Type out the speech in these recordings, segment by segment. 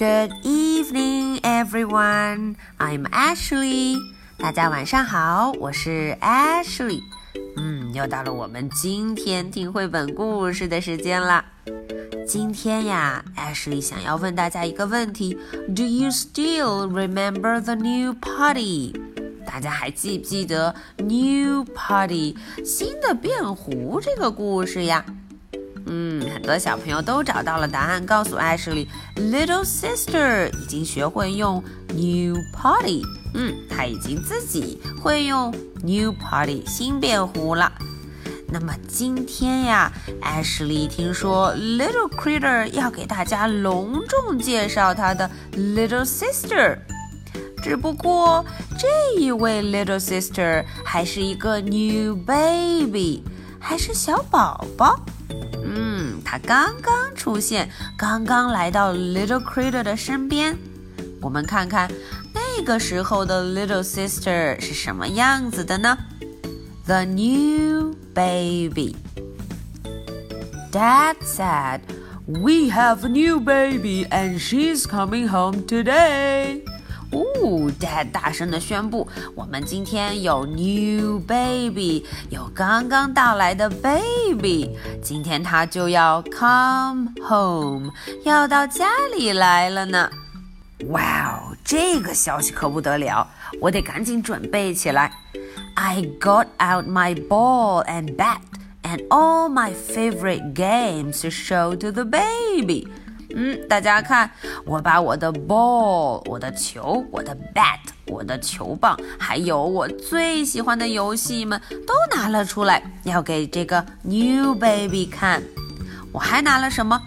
Good evening, everyone. I'm Ashley. 大家晚上好，我是 Ashley。嗯，又到了我们今天听绘本故事的时间啦。今天呀，Ashley 想要问大家一个问题：Do you still remember the new potty？大家还记不记得 New potty 新的变胡这个故事呀？嗯，很多小朋友都找到了答案，告诉 Ashley，Little Sister 已经学会用 New Party。嗯，她已经自己会用 New Party 新便壶了。那么今天呀，Ashley 听说 Little Critter 要给大家隆重介绍他的 Little Sister。只不过这一位 Little Sister 还是一个 New Baby，还是小宝宝。嗯，他刚刚出现，刚刚来到 Little Critter 的身边。我们看看那个时候的 Little Sister 是什么样子的呢？The new baby. Dad said, "We have a new baby, and she's coming home today." 哦，Dad 大声的宣布，我们今天有 new baby，有刚刚到来的 baby，今天他就要 come home，要到家里来了呢。哇哦，这个消息可不得了，我得赶紧准备起来。I got out my ball and bat and all my favorite games to show to the baby. 嗯，大家看，我把我的 ball，我的球，我的 bat，我的球棒，还有我最喜欢的游戏们都拿了出来，要给这个 new baby 看。我还拿了什么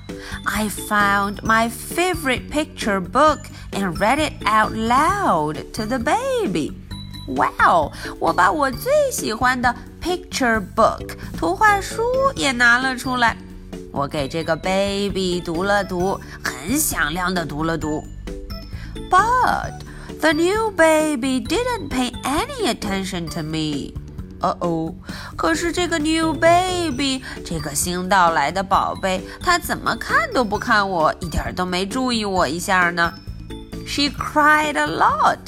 ？I found my favorite picture book and read it out loud to the baby. Wow！我把我最喜欢的 picture book 图画书也拿了出来。我给这个 baby 读了读，很响亮的读了读。But the new baby didn't pay any attention to me. 哦哦，可是这个 new baby，这个新到来的宝贝，他怎么看都不看我，一点都没注意我一下呢。She cried a lot,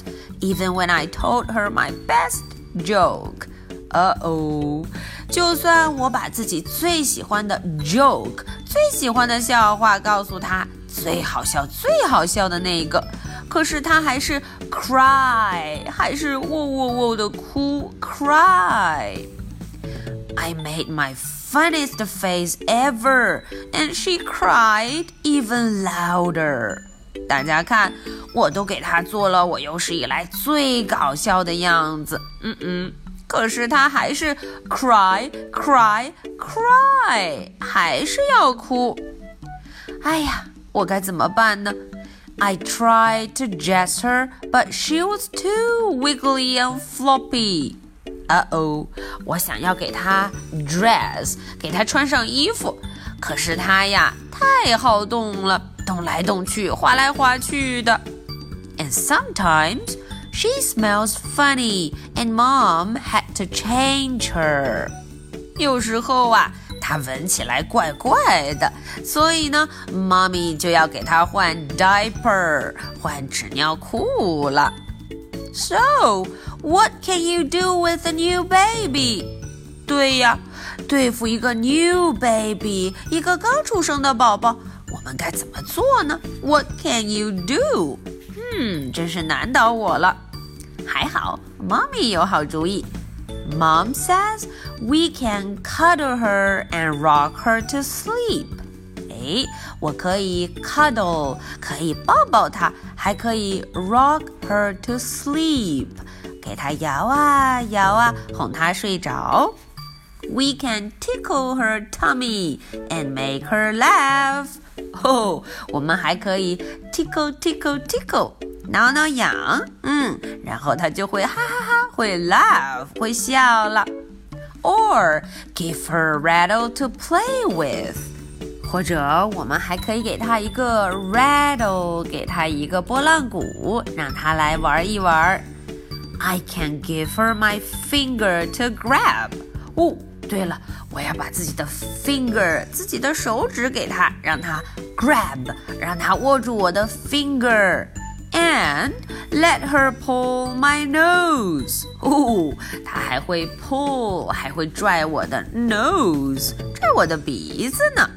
even when I told her my best joke. 呃哦，就算我把自己最喜欢的 joke、最喜欢的笑话告诉他，最好笑、最好笑的那一个，可是他还是 cry，还是喔喔喔的哭 cry。I made my funniest face ever, and she cried even louder. 大家看，我都给他做了我有史以来最搞笑的样子。嗯嗯。可是他还是 cry cry cry，还是要哭。哎呀，我该怎么办呢？I tried to dress her, but she was too wiggly and floppy. 呃哦，我想要给她 dress，给她穿上衣服，可是她呀太好动了，动来动去，滑来滑去的。And sometimes she smells funny, and mom had to change her. 有时候啊，她闻起来怪怪的，所以呢，妈咪就要给她换 diaper，换纸尿裤了。So, what can you do with a new baby? 对呀，对付一个 new baby，一个刚出生的宝宝，我们该怎么做呢？What can you do? 嗯，真是难倒我了。还好，妈咪有好主意。Mom says we can cuddle her and rock her to sleep. 哎，我可以 cuddle，可以抱抱她，还可以 rock her to sleep，给她摇啊摇啊，哄她睡着。We can tickle her tummy and make her laugh. 哦，我们还可以 tickle tickle tickle。挠挠痒，嗯，然后他就会哈哈哈，会 laugh，会笑了。Or give her a rattle to play with，或者我们还可以给他一个 rattle，给他一个拨浪鼓，让他来玩一玩。I can give her my finger to grab，哦， 对了， 我要把自己的 finger，自己的手指给他，让他 grab，让他握住我的 finger。And let her pull my nose。哦，他还会 pull，还会拽我的 nose，拽我的鼻子呢。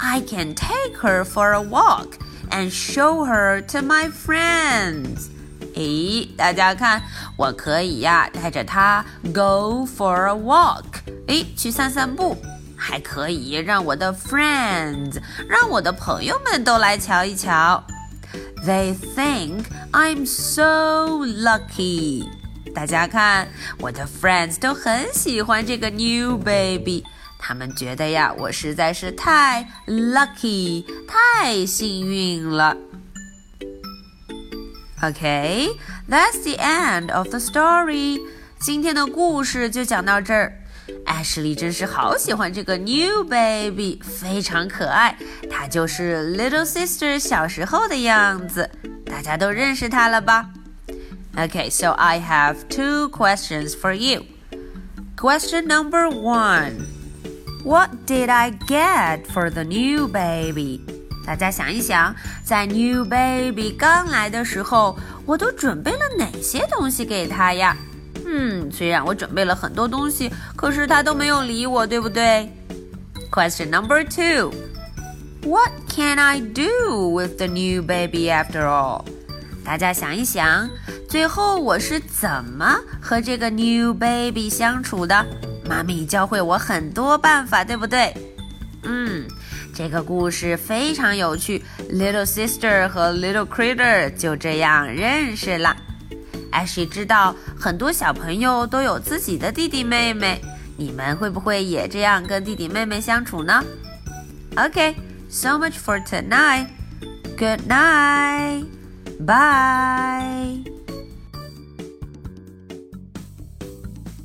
I can take her for a walk and show her to my friends。诶，大家看，我可以呀，带着她 go for a walk， 诶，去散散步，还可以让我的 friends，让我的朋友们都来瞧一瞧。They think I'm so lucky。大家看，我的 friends 都很喜欢这个 new baby。他们觉得呀，我实在是太 lucky，太幸运了。Okay, that's the end of the story。今天的故事就讲到这儿。 艾什莉真是好喜欢这个 new baby，非常可爱。她就是 little sister 小时候的样子，大家都认识她了吧？Okay, so I have two questions for you. Question number one. What did I get for the new baby? 大家想一想，在 new baby 刚来的时候，我都准备了哪些东西给他呀？ 嗯，虽然我准备了很多东西，可是他都没有理我，对不对？Question number two. What can I do with the new baby after all? 大家想一想，最后我是怎么和这个 new baby 相处的？妈咪教会我很多办法，对不对？嗯，这个故事非常有趣。Little sister 和 Little critter 就这样认识了。艾希知道很多小朋友都有自己的弟弟妹妹，你们会不会也这样跟弟弟妹妹相处呢？Okay, so much for tonight. Good night. Bye.